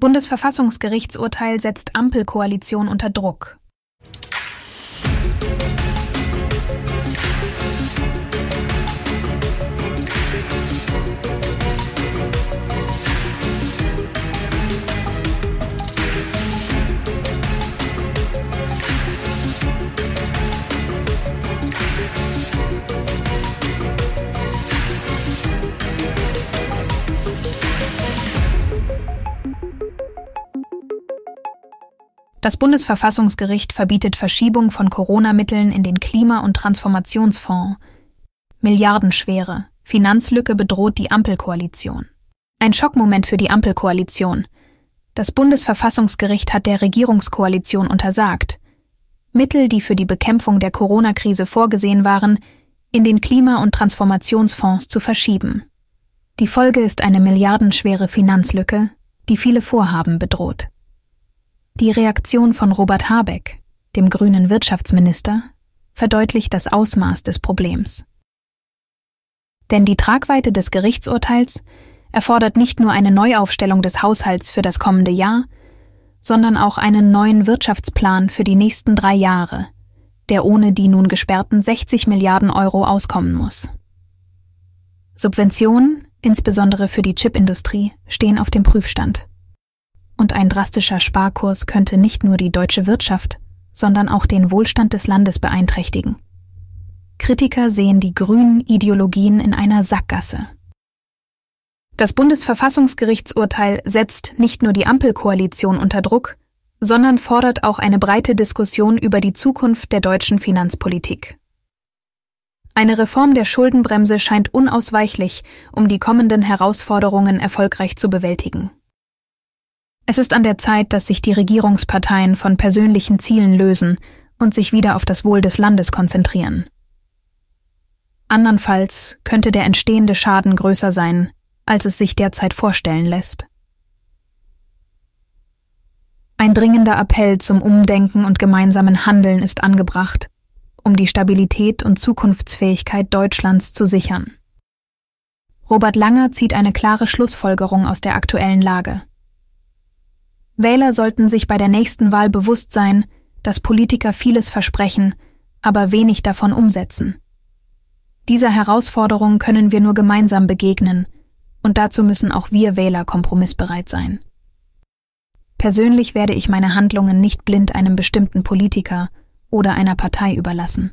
Bundesverfassungsgerichtsurteil setzt Ampelkoalition unter Druck. Das Bundesverfassungsgericht verbietet Verschiebung von Corona-Mitteln in den Klima- und Transformationsfonds. Milliardenschwere Finanzlücke bedroht die Ampelkoalition. Ein Schockmoment für die Ampelkoalition. Das Bundesverfassungsgericht hat der Regierungskoalition untersagt, Mittel, die für die Bekämpfung der Corona-Krise vorgesehen waren, in den Klima- und Transformationsfonds zu verschieben. Die Folge ist eine milliardenschwere Finanzlücke, die viele Vorhaben bedroht. Die Reaktion von Robert Habeck, dem grünen Wirtschaftsminister, verdeutlicht das Ausmaß des Problems. Denn die Tragweite des Gerichtsurteils erfordert nicht nur eine Neuaufstellung des Haushalts für das kommende Jahr, sondern auch einen neuen Wirtschaftsplan für die nächsten drei Jahre, der ohne die nun gesperrten 60 Milliarden Euro auskommen muss. Subventionen, insbesondere für die Chipindustrie, stehen auf dem Prüfstand und ein drastischer Sparkurs könnte nicht nur die deutsche Wirtschaft, sondern auch den Wohlstand des Landes beeinträchtigen. Kritiker sehen die grünen Ideologien in einer Sackgasse. Das Bundesverfassungsgerichtsurteil setzt nicht nur die Ampelkoalition unter Druck, sondern fordert auch eine breite Diskussion über die Zukunft der deutschen Finanzpolitik. Eine Reform der Schuldenbremse scheint unausweichlich, um die kommenden Herausforderungen erfolgreich zu bewältigen. Es ist an der Zeit, dass sich die Regierungsparteien von persönlichen Zielen lösen und sich wieder auf das Wohl des Landes konzentrieren. Andernfalls könnte der entstehende Schaden größer sein, als es sich derzeit vorstellen lässt. Ein dringender Appell zum Umdenken und gemeinsamen Handeln ist angebracht, um die Stabilität und Zukunftsfähigkeit Deutschlands zu sichern. Robert Langer zieht eine klare Schlussfolgerung aus der aktuellen Lage. Wähler sollten sich bei der nächsten Wahl bewusst sein, dass Politiker vieles versprechen, aber wenig davon umsetzen. Dieser Herausforderung können wir nur gemeinsam begegnen, und dazu müssen auch wir Wähler kompromissbereit sein. Persönlich werde ich meine Handlungen nicht blind einem bestimmten Politiker oder einer Partei überlassen.